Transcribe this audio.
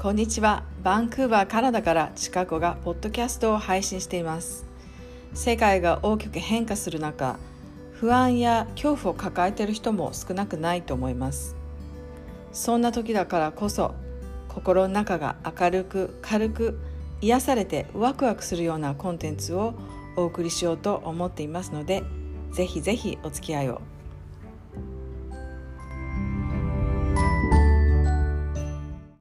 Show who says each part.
Speaker 1: こんにちは。バンクーバーカナダからチカゴがポッドキャストを配信しています。世界が大きく変化する中不安や恐怖を抱えている人も少なくないと思います。そんな時だからこそ心の中が明るく軽く癒されてワクワクするようなコンテンツをお送りしようと思っていますのでぜひぜひお付き合いを。